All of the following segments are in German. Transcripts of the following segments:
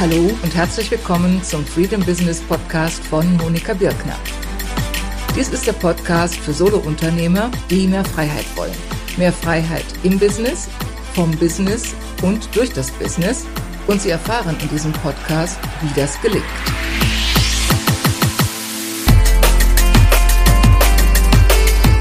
Hallo und herzlich willkommen zum Freedom Business Podcast von Monika Birkner. Dies ist der Podcast für Solounternehmer, die mehr Freiheit wollen. Mehr Freiheit im Business, vom Business und durch das Business. Und Sie erfahren in diesem Podcast, wie das gelingt.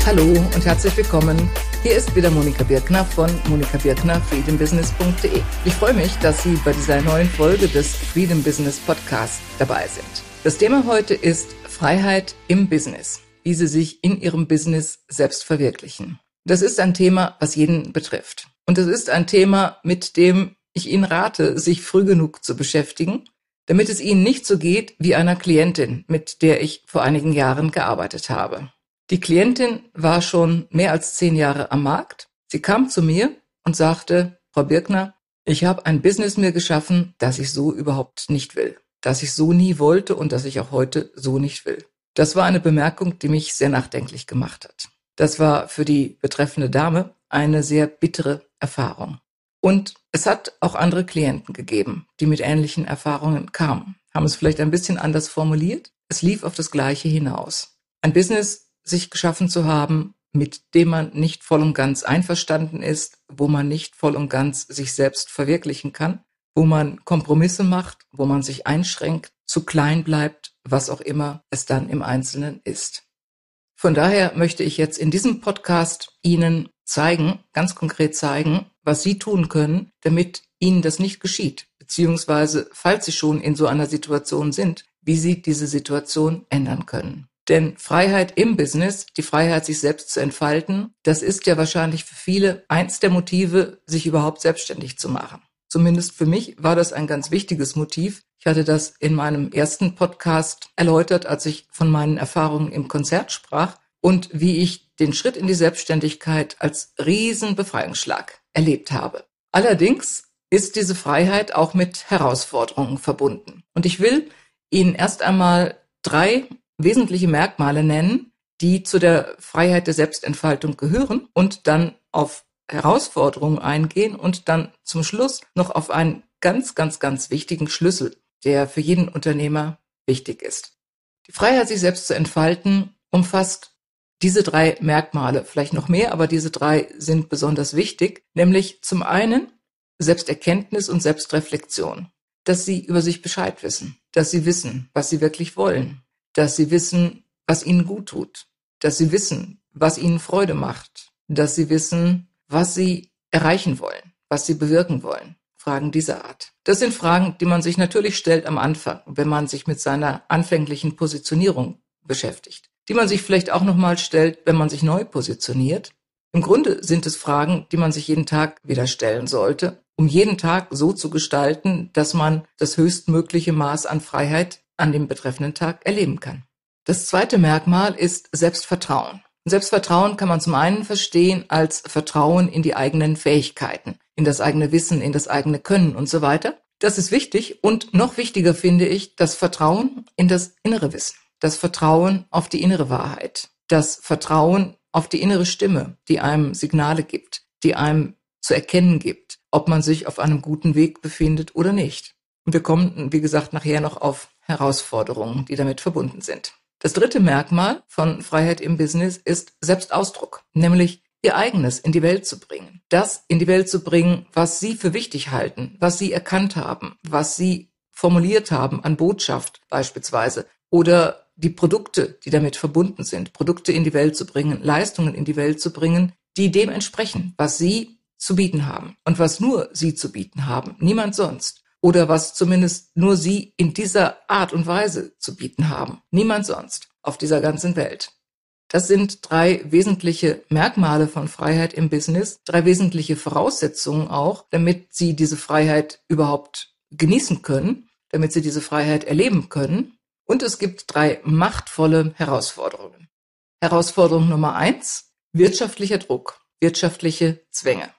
Hallo und herzlich willkommen. Hier ist wieder Monika Birkner von Monika Birkner freedombusiness.de. Ich freue mich, dass Sie bei dieser neuen Folge des Freedom Business Podcasts dabei sind. Das Thema heute ist Freiheit im Business, wie Sie sich in Ihrem Business selbst verwirklichen. Das ist ein Thema, was jeden betrifft. Und es ist ein Thema, mit dem ich Ihnen rate, sich früh genug zu beschäftigen, damit es Ihnen nicht so geht wie einer Klientin, mit der ich vor einigen Jahren gearbeitet habe. Die Klientin war schon mehr als zehn Jahre am Markt. Sie kam zu mir und sagte, Frau Birkner, ich habe ein Business mir geschaffen, das ich so überhaupt nicht will, das ich so nie wollte und das ich auch heute so nicht will. Das war eine Bemerkung, die mich sehr nachdenklich gemacht hat. Das war für die betreffende Dame eine sehr bittere Erfahrung. Und es hat auch andere Klienten gegeben, die mit ähnlichen Erfahrungen kamen, haben es vielleicht ein bisschen anders formuliert. Es lief auf das Gleiche hinaus. Ein Business sich geschaffen zu haben, mit dem man nicht voll und ganz einverstanden ist, wo man nicht voll und ganz sich selbst verwirklichen kann, wo man Kompromisse macht, wo man sich einschränkt, zu klein bleibt, was auch immer es dann im Einzelnen ist. Von daher möchte ich jetzt in diesem Podcast Ihnen zeigen, ganz konkret zeigen, was Sie tun können, damit Ihnen das nicht geschieht, beziehungsweise falls Sie schon in so einer Situation sind, wie Sie diese Situation ändern können. Denn Freiheit im Business, die Freiheit, sich selbst zu entfalten, das ist ja wahrscheinlich für viele eins der Motive, sich überhaupt selbstständig zu machen. Zumindest für mich war das ein ganz wichtiges Motiv. Ich hatte das in meinem ersten Podcast erläutert, als ich von meinen Erfahrungen im Konzert sprach und wie ich den Schritt in die Selbstständigkeit als Riesenbefreiungsschlag erlebt habe. Allerdings ist diese Freiheit auch mit Herausforderungen verbunden. Und ich will Ihnen erst einmal drei wesentliche Merkmale nennen, die zu der Freiheit der Selbstentfaltung gehören und dann auf Herausforderungen eingehen und dann zum Schluss noch auf einen ganz, ganz, ganz wichtigen Schlüssel, der für jeden Unternehmer wichtig ist. Die Freiheit, sich selbst zu entfalten, umfasst diese drei Merkmale, vielleicht noch mehr, aber diese drei sind besonders wichtig, nämlich zum einen Selbsterkenntnis und Selbstreflexion, dass sie über sich Bescheid wissen, dass sie wissen, was sie wirklich wollen, dass sie wissen, was ihnen gut tut, dass sie wissen, was ihnen Freude macht, dass sie wissen, was sie erreichen wollen, was sie bewirken wollen. Fragen dieser Art. Das sind Fragen, die man sich natürlich stellt am Anfang, wenn man sich mit seiner anfänglichen Positionierung beschäftigt, die man sich vielleicht auch nochmal stellt, wenn man sich neu positioniert. Im Grunde sind es Fragen, die man sich jeden Tag wieder stellen sollte, um jeden Tag so zu gestalten, dass man das höchstmögliche Maß an Freiheit an dem betreffenden Tag erleben kann. Das zweite Merkmal ist Selbstvertrauen. Selbstvertrauen kann man zum einen verstehen als Vertrauen in die eigenen Fähigkeiten, in das eigene Wissen, in das eigene Können und so weiter. Das ist wichtig und noch wichtiger finde ich das Vertrauen in das innere Wissen, das Vertrauen auf die innere Wahrheit, das Vertrauen auf die innere Stimme, die einem Signale gibt, die einem zu erkennen gibt, ob man sich auf einem guten Weg befindet oder nicht. Und wir kommen, wie gesagt, nachher noch auf Herausforderungen, die damit verbunden sind. Das dritte Merkmal von Freiheit im Business ist Selbstausdruck, nämlich ihr eigenes in die Welt zu bringen. Das in die Welt zu bringen, was Sie für wichtig halten, was Sie erkannt haben, was Sie formuliert haben an Botschaft beispielsweise oder die Produkte, die damit verbunden sind, Produkte in die Welt zu bringen, Leistungen in die Welt zu bringen, die dem entsprechen, was Sie zu bieten haben und was nur Sie zu bieten haben, niemand sonst oder was zumindest nur sie in dieser Art und Weise zu bieten haben. Niemand sonst auf dieser ganzen Welt. Das sind drei wesentliche Merkmale von Freiheit im Business, drei wesentliche Voraussetzungen auch, damit Sie diese Freiheit überhaupt genießen können, damit Sie diese Freiheit erleben können. Und es gibt drei machtvolle Herausforderungen. Herausforderung Nummer eins, wirtschaftlicher Druck, wirtschaftliche Zwänge.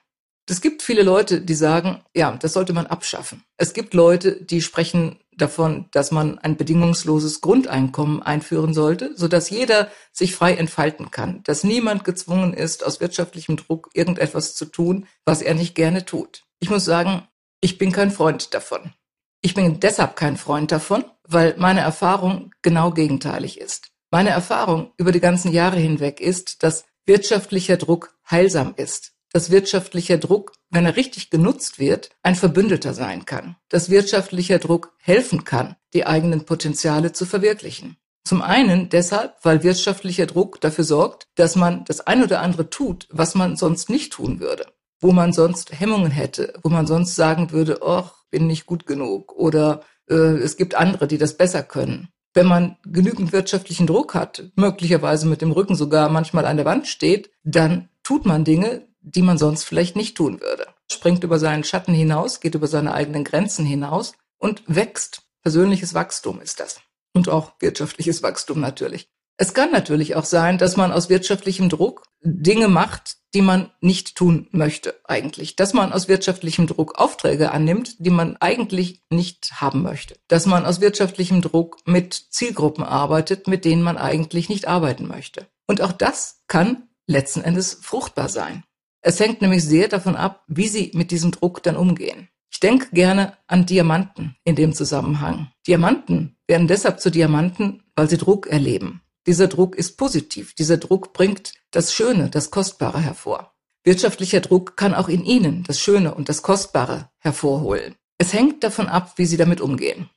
Es gibt viele Leute, die sagen, ja, das sollte man abschaffen. Es gibt Leute, die sprechen davon, dass man ein bedingungsloses Grundeinkommen einführen sollte, sodass jeder sich frei entfalten kann, dass niemand gezwungen ist, aus wirtschaftlichem Druck irgendetwas zu tun, was er nicht gerne tut. Ich muss sagen, ich bin kein Freund davon. Ich bin deshalb kein Freund davon, weil meine Erfahrung genau gegenteilig ist. Meine Erfahrung über die ganzen Jahre hinweg ist, dass wirtschaftlicher Druck heilsam ist, dass wirtschaftlicher Druck, wenn er richtig genutzt wird, ein Verbündeter sein kann, dass wirtschaftlicher Druck helfen kann, die eigenen Potenziale zu verwirklichen. Zum einen deshalb, weil wirtschaftlicher Druck dafür sorgt, dass man das ein oder andere tut, was man sonst nicht tun würde, wo man sonst Hemmungen hätte, wo man sonst sagen würde, oh, bin nicht gut genug oder äh, es gibt andere, die das besser können. Wenn man genügend wirtschaftlichen Druck hat, möglicherweise mit dem Rücken sogar manchmal an der Wand steht, dann tut man Dinge, die man sonst vielleicht nicht tun würde. Springt über seinen Schatten hinaus, geht über seine eigenen Grenzen hinaus und wächst. Persönliches Wachstum ist das. Und auch wirtschaftliches Wachstum natürlich. Es kann natürlich auch sein, dass man aus wirtschaftlichem Druck Dinge macht, die man nicht tun möchte eigentlich. Dass man aus wirtschaftlichem Druck Aufträge annimmt, die man eigentlich nicht haben möchte. Dass man aus wirtschaftlichem Druck mit Zielgruppen arbeitet, mit denen man eigentlich nicht arbeiten möchte. Und auch das kann letzten Endes fruchtbar sein. Es hängt nämlich sehr davon ab, wie Sie mit diesem Druck dann umgehen. Ich denke gerne an Diamanten in dem Zusammenhang. Diamanten werden deshalb zu Diamanten, weil sie Druck erleben. Dieser Druck ist positiv. Dieser Druck bringt das Schöne, das Kostbare hervor. Wirtschaftlicher Druck kann auch in Ihnen das Schöne und das Kostbare hervorholen. Es hängt davon ab, wie Sie damit umgehen.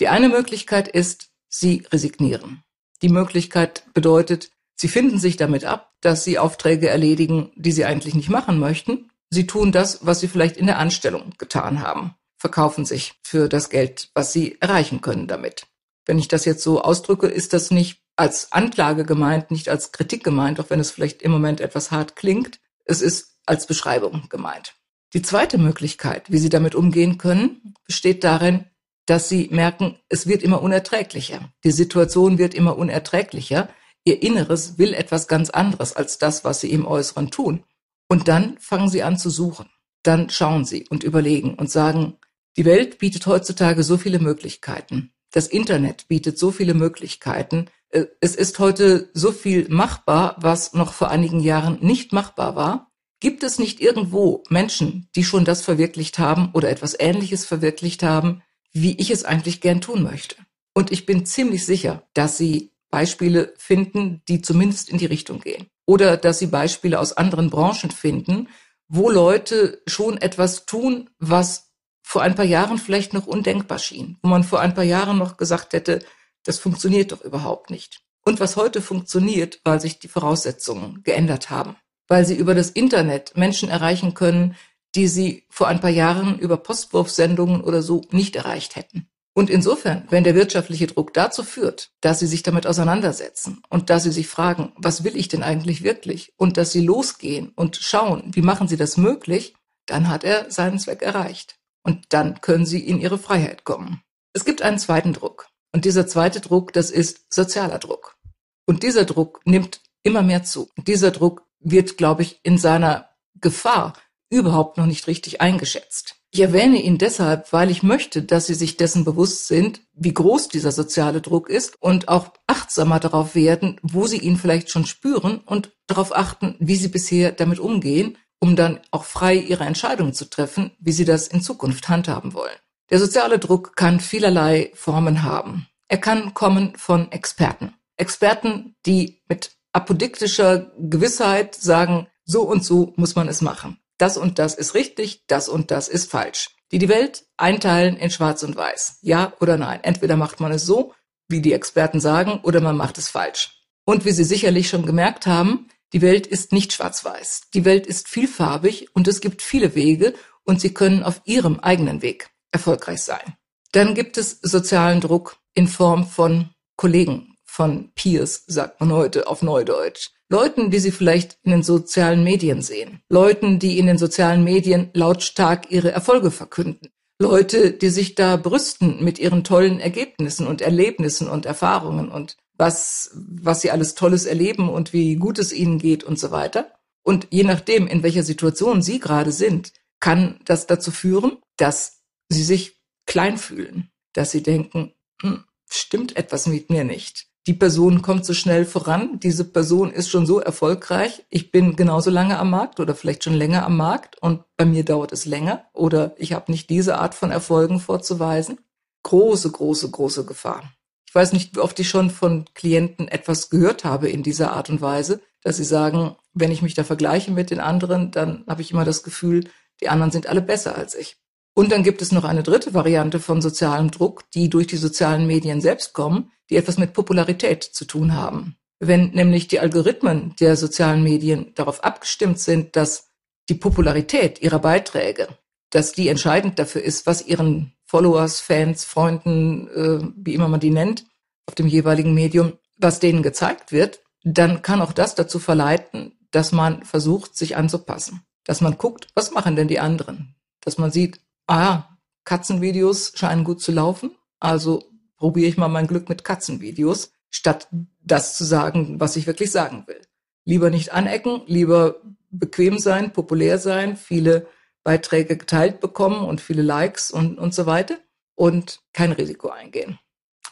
Die eine Möglichkeit ist, Sie resignieren. Die Möglichkeit bedeutet, Sie finden sich damit ab, dass Sie Aufträge erledigen, die Sie eigentlich nicht machen möchten. Sie tun das, was Sie vielleicht in der Anstellung getan haben, verkaufen sich für das Geld, was Sie erreichen können damit. Wenn ich das jetzt so ausdrücke, ist das nicht als Anklage gemeint, nicht als Kritik gemeint, auch wenn es vielleicht im Moment etwas hart klingt. Es ist als Beschreibung gemeint. Die zweite Möglichkeit, wie Sie damit umgehen können, besteht darin, dass Sie merken, es wird immer unerträglicher. Die Situation wird immer unerträglicher. Ihr Inneres will etwas ganz anderes als das, was sie im Äußeren tun. Und dann fangen sie an zu suchen. Dann schauen sie und überlegen und sagen, die Welt bietet heutzutage so viele Möglichkeiten. Das Internet bietet so viele Möglichkeiten. Äh, es ist heute so viel machbar, was noch vor einigen Jahren nicht machbar war. Gibt es nicht irgendwo Menschen, die schon das verwirklicht haben oder etwas Ähnliches verwirklicht haben, wie ich es eigentlich gern tun möchte? Und ich bin ziemlich sicher, dass sie Beispiele finden, die zumindest in die Richtung gehen. Oder dass sie Beispiele aus anderen Branchen finden, wo Leute schon etwas tun, was vor ein paar Jahren vielleicht noch undenkbar schien, wo man vor ein paar Jahren noch gesagt hätte, das funktioniert doch überhaupt nicht. Und was heute funktioniert, weil sich die Voraussetzungen geändert haben, weil sie über das Internet Menschen erreichen können, die sie vor ein paar Jahren über Postwurfsendungen oder so nicht erreicht hätten. Und insofern, wenn der wirtschaftliche Druck dazu führt, dass sie sich damit auseinandersetzen und dass sie sich fragen, was will ich denn eigentlich wirklich? Und dass sie losgehen und schauen, wie machen sie das möglich, dann hat er seinen Zweck erreicht. Und dann können sie in ihre Freiheit kommen. Es gibt einen zweiten Druck. Und dieser zweite Druck, das ist sozialer Druck. Und dieser Druck nimmt immer mehr zu. Und dieser Druck wird, glaube ich, in seiner Gefahr überhaupt noch nicht richtig eingeschätzt. Ich erwähne ihn deshalb, weil ich möchte, dass Sie sich dessen bewusst sind, wie groß dieser soziale Druck ist und auch achtsamer darauf werden, wo Sie ihn vielleicht schon spüren und darauf achten, wie Sie bisher damit umgehen, um dann auch frei Ihre Entscheidung zu treffen, wie Sie das in Zukunft handhaben wollen. Der soziale Druck kann vielerlei Formen haben. Er kann kommen von Experten. Experten, die mit apodiktischer Gewissheit sagen, so und so muss man es machen das und das ist richtig, das und das ist falsch. Die die Welt einteilen in Schwarz und Weiß. Ja oder nein. Entweder macht man es so, wie die Experten sagen, oder man macht es falsch. Und wie Sie sicherlich schon gemerkt haben, die Welt ist nicht schwarz-weiß. Die Welt ist vielfarbig und es gibt viele Wege und Sie können auf Ihrem eigenen Weg erfolgreich sein. Dann gibt es sozialen Druck in Form von Kollegen, von Peers, sagt man heute auf Neudeutsch. Leuten, die sie vielleicht in den sozialen Medien sehen, Leuten, die in den sozialen Medien lautstark ihre Erfolge verkünden, Leute, die sich da brüsten mit ihren tollen Ergebnissen und Erlebnissen und Erfahrungen und was, was sie alles Tolles erleben und wie gut es ihnen geht und so weiter. Und je nachdem, in welcher Situation sie gerade sind, kann das dazu führen, dass sie sich klein fühlen, dass sie denken, hm, stimmt etwas mit mir nicht die Person kommt so schnell voran, diese Person ist schon so erfolgreich, ich bin genauso lange am Markt oder vielleicht schon länger am Markt und bei mir dauert es länger oder ich habe nicht diese Art von Erfolgen vorzuweisen. große, große, große Gefahr. Ich weiß nicht, wie oft ich schon von Klienten etwas gehört habe in dieser Art und Weise, dass sie sagen, wenn ich mich da vergleiche mit den anderen, dann habe ich immer das Gefühl, die anderen sind alle besser als ich. Und dann gibt es noch eine dritte Variante von sozialem Druck, die durch die sozialen Medien selbst kommen, die etwas mit Popularität zu tun haben. Wenn nämlich die Algorithmen der sozialen Medien darauf abgestimmt sind, dass die Popularität ihrer Beiträge, dass die entscheidend dafür ist, was ihren Followers, Fans, Freunden, äh, wie immer man die nennt, auf dem jeweiligen Medium, was denen gezeigt wird, dann kann auch das dazu verleiten, dass man versucht, sich anzupassen. Dass man guckt, was machen denn die anderen? Dass man sieht, ah, Katzenvideos scheinen gut zu laufen, also probiere ich mal mein Glück mit Katzenvideos, statt das zu sagen, was ich wirklich sagen will. Lieber nicht anecken, lieber bequem sein, populär sein, viele Beiträge geteilt bekommen und viele Likes und, und so weiter und kein Risiko eingehen.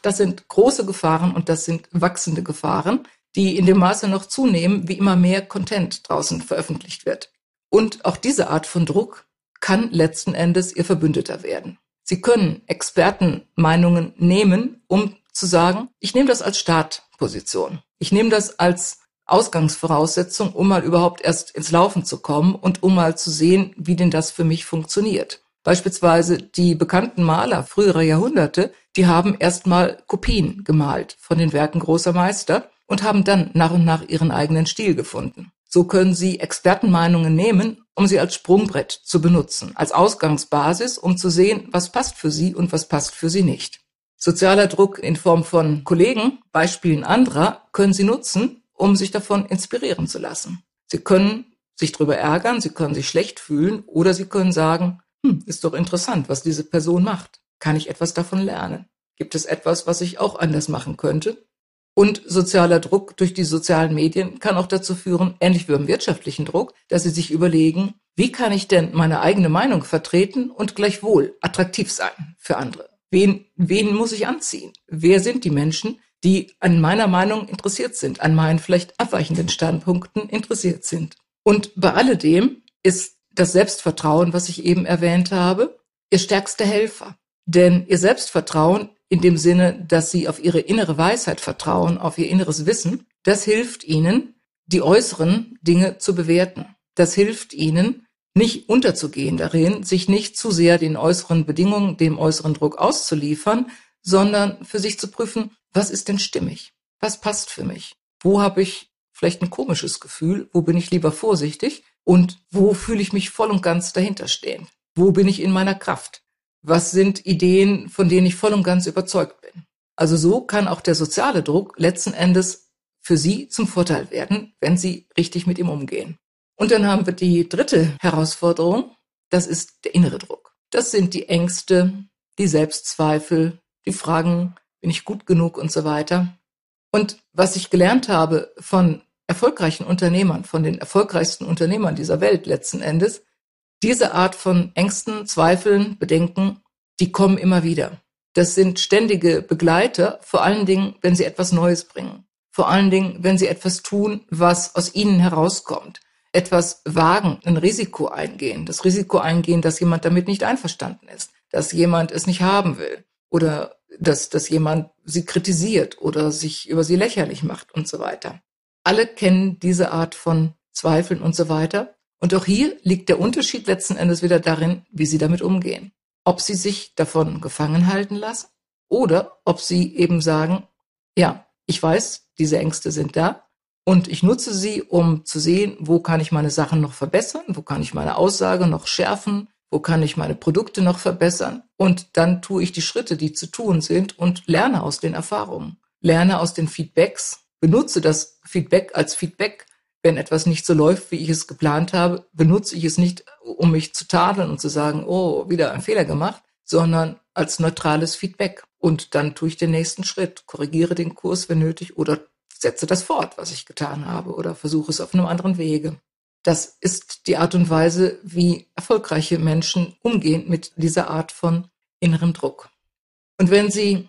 Das sind große Gefahren und das sind wachsende Gefahren, die in dem Maße noch zunehmen, wie immer mehr Content draußen veröffentlicht wird. Und auch diese Art von Druck kann letzten Endes ihr Verbündeter werden. Sie können Expertenmeinungen nehmen, um zu sagen, ich nehme das als Startposition. Ich nehme das als Ausgangsvoraussetzung, um mal überhaupt erst ins Laufen zu kommen und um mal zu sehen, wie denn das für mich funktioniert. Beispielsweise die bekannten Maler früherer Jahrhunderte, die haben erstmal Kopien gemalt von den Werken großer Meister und haben dann nach und nach ihren eigenen Stil gefunden. So können Sie Expertenmeinungen nehmen, um sie als Sprungbrett zu benutzen, als Ausgangsbasis, um zu sehen, was passt für Sie und was passt für Sie nicht. Sozialer Druck in Form von Kollegen, Beispielen anderer, können Sie nutzen, um sich davon inspirieren zu lassen. Sie können sich darüber ärgern, Sie können sich schlecht fühlen oder Sie können sagen, hm, ist doch interessant, was diese Person macht. Kann ich etwas davon lernen? Gibt es etwas, was ich auch anders machen könnte? Und sozialer Druck durch die sozialen Medien kann auch dazu führen, ähnlich wie beim wirtschaftlichen Druck, dass sie sich überlegen, wie kann ich denn meine eigene Meinung vertreten und gleichwohl attraktiv sein für andere? Wen, wen muss ich anziehen? Wer sind die Menschen, die an meiner Meinung interessiert sind, an meinen vielleicht abweichenden Standpunkten interessiert sind? Und bei alledem ist das Selbstvertrauen, was ich eben erwähnt habe, ihr stärkster Helfer. Denn ihr Selbstvertrauen in dem Sinne, dass sie auf ihre innere Weisheit vertrauen, auf ihr inneres Wissen, das hilft ihnen, die äußeren Dinge zu bewerten. Das hilft ihnen, nicht unterzugehen darin, sich nicht zu sehr den äußeren Bedingungen, dem äußeren Druck auszuliefern, sondern für sich zu prüfen, was ist denn stimmig? Was passt für mich? Wo habe ich vielleicht ein komisches Gefühl? Wo bin ich lieber vorsichtig? Und wo fühle ich mich voll und ganz dahinter stehen? Wo bin ich in meiner Kraft? Was sind Ideen, von denen ich voll und ganz überzeugt bin? Also so kann auch der soziale Druck letzten Endes für Sie zum Vorteil werden, wenn Sie richtig mit ihm umgehen. Und dann haben wir die dritte Herausforderung. Das ist der innere Druck. Das sind die Ängste, die Selbstzweifel, die Fragen, bin ich gut genug und so weiter. Und was ich gelernt habe von erfolgreichen Unternehmern, von den erfolgreichsten Unternehmern dieser Welt letzten Endes, diese Art von Ängsten, Zweifeln, Bedenken, die kommen immer wieder. Das sind ständige Begleiter, vor allen Dingen, wenn sie etwas Neues bringen. Vor allen Dingen, wenn sie etwas tun, was aus ihnen herauskommt. Etwas wagen, ein Risiko eingehen. Das Risiko eingehen, dass jemand damit nicht einverstanden ist. Dass jemand es nicht haben will. Oder dass, dass jemand sie kritisiert oder sich über sie lächerlich macht und so weiter. Alle kennen diese Art von Zweifeln und so weiter. Und auch hier liegt der Unterschied letzten Endes wieder darin, wie sie damit umgehen. Ob sie sich davon gefangen halten lassen oder ob sie eben sagen, ja, ich weiß, diese Ängste sind da und ich nutze sie, um zu sehen, wo kann ich meine Sachen noch verbessern, wo kann ich meine Aussage noch schärfen, wo kann ich meine Produkte noch verbessern und dann tue ich die Schritte, die zu tun sind und lerne aus den Erfahrungen, lerne aus den Feedbacks, benutze das Feedback als Feedback wenn etwas nicht so läuft, wie ich es geplant habe, benutze ich es nicht, um mich zu tadeln und zu sagen, oh, wieder ein Fehler gemacht, sondern als neutrales Feedback. Und dann tue ich den nächsten Schritt, korrigiere den Kurs, wenn nötig, oder setze das fort, was ich getan habe, oder versuche es auf einem anderen Wege. Das ist die Art und Weise, wie erfolgreiche Menschen umgehen mit dieser Art von innerem Druck. Und wenn Sie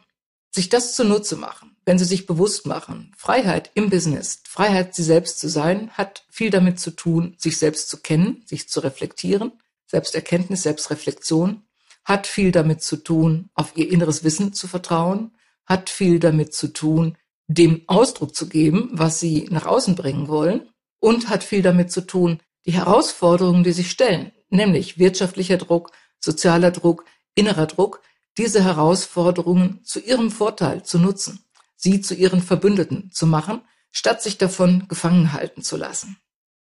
sich das zunutze machen, wenn Sie sich bewusst machen, Freiheit im Business, Freiheit, Sie selbst zu sein, hat viel damit zu tun, sich selbst zu kennen, sich zu reflektieren, Selbsterkenntnis, Selbstreflexion hat viel damit zu tun, auf ihr inneres Wissen zu vertrauen, hat viel damit zu tun, dem Ausdruck zu geben, was sie nach außen bringen wollen und hat viel damit zu tun, die Herausforderungen, die sich stellen, nämlich wirtschaftlicher Druck, sozialer Druck, innerer Druck, diese Herausforderungen zu ihrem Vorteil zu nutzen, sie zu ihren Verbündeten zu machen, statt sich davon gefangen halten zu lassen.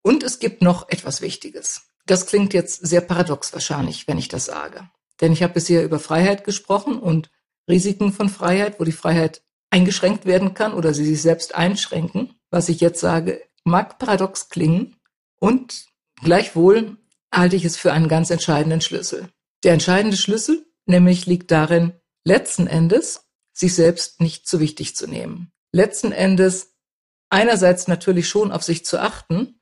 Und es gibt noch etwas Wichtiges. Das klingt jetzt sehr paradox wahrscheinlich, wenn ich das sage. Denn ich habe bisher über Freiheit gesprochen und Risiken von Freiheit, wo die Freiheit eingeschränkt werden kann oder sie sich selbst einschränken. Was ich jetzt sage, mag paradox klingen und gleichwohl halte ich es für einen ganz entscheidenden Schlüssel. Der entscheidende Schlüssel nämlich liegt darin, letzten Endes sich selbst nicht zu wichtig zu nehmen. Letzten Endes einerseits natürlich schon auf sich zu achten,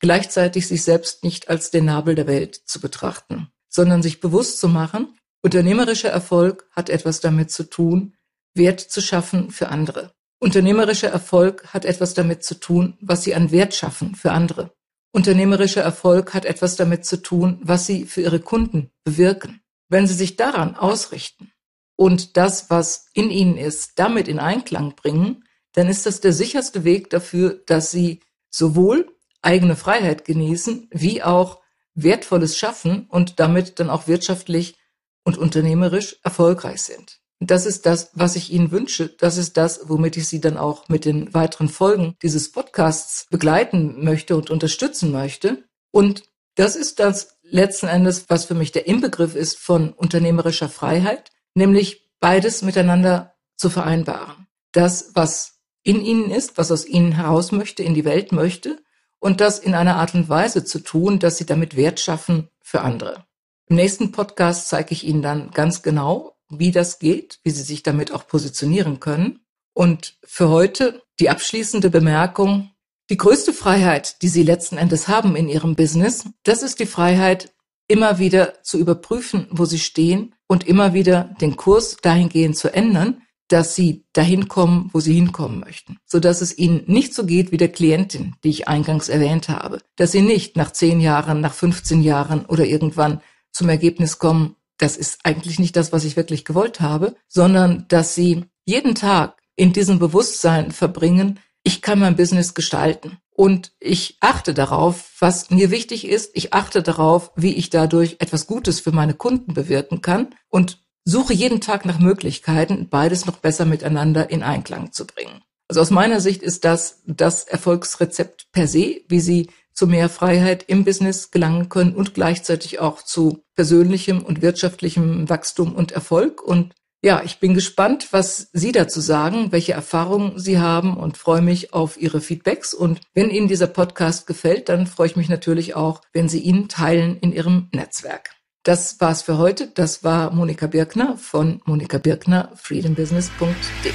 gleichzeitig sich selbst nicht als den Nabel der Welt zu betrachten, sondern sich bewusst zu machen, unternehmerischer Erfolg hat etwas damit zu tun, Wert zu schaffen für andere. Unternehmerischer Erfolg hat etwas damit zu tun, was sie an Wert schaffen für andere. Unternehmerischer Erfolg hat etwas damit zu tun, was sie für ihre Kunden bewirken. Wenn sie sich daran ausrichten und das, was in ihnen ist, damit in Einklang bringen, dann ist das der sicherste Weg dafür, dass sie sowohl eigene Freiheit genießen, wie auch Wertvolles schaffen und damit dann auch wirtschaftlich und unternehmerisch erfolgreich sind. Das ist das, was ich Ihnen wünsche. Das ist das, womit ich Sie dann auch mit den weiteren Folgen dieses Podcasts begleiten möchte und unterstützen möchte. Und das ist das letzten Endes, was für mich der Inbegriff ist von unternehmerischer Freiheit, nämlich beides miteinander zu vereinbaren. Das, was in Ihnen ist, was aus Ihnen heraus möchte, in die Welt möchte, und das in einer Art und Weise zu tun, dass Sie damit Wert schaffen für andere. Im nächsten Podcast zeige ich Ihnen dann ganz genau, wie das geht, wie Sie sich damit auch positionieren können. Und für heute die abschließende Bemerkung. Die größte Freiheit, die Sie letzten Endes haben in Ihrem Business, das ist die Freiheit, immer wieder zu überprüfen, wo Sie stehen und immer wieder den Kurs dahingehend zu ändern, dass Sie dahin kommen, wo Sie hinkommen möchten, so dass es Ihnen nicht so geht wie der Klientin, die ich eingangs erwähnt habe, dass Sie nicht nach zehn Jahren, nach 15 Jahren oder irgendwann zum Ergebnis kommen, das ist eigentlich nicht das, was ich wirklich gewollt habe, sondern dass sie jeden Tag in diesem Bewusstsein verbringen, ich kann mein Business gestalten. Und ich achte darauf, was mir wichtig ist. Ich achte darauf, wie ich dadurch etwas Gutes für meine Kunden bewirken kann und suche jeden Tag nach Möglichkeiten, beides noch besser miteinander in Einklang zu bringen. Also aus meiner Sicht ist das das Erfolgsrezept per se, wie Sie zu mehr Freiheit im Business gelangen können und gleichzeitig auch zu persönlichem und wirtschaftlichem Wachstum und Erfolg. Und ja, ich bin gespannt, was Sie dazu sagen, welche Erfahrungen Sie haben und freue mich auf Ihre Feedbacks. Und wenn Ihnen dieser Podcast gefällt, dann freue ich mich natürlich auch, wenn Sie ihn teilen in Ihrem Netzwerk. Das war's für heute. Das war Monika Birkner von Monika Birkner, freedombusiness.de.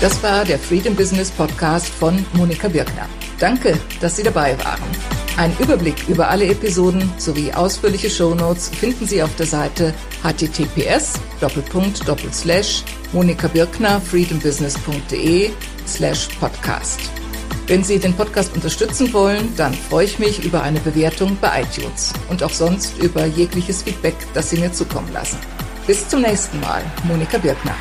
Das war der Freedom Business Podcast von Monika Birkner. Danke, dass Sie dabei waren. Ein Überblick über alle Episoden sowie ausführliche Shownotes finden Sie auf der Seite https monikabirkner freedombusiness.de slash podcast. Wenn Sie den Podcast unterstützen wollen, dann freue ich mich über eine Bewertung bei iTunes und auch sonst über jegliches Feedback, das Sie mir zukommen lassen. Bis zum nächsten Mal, Monika Birkner.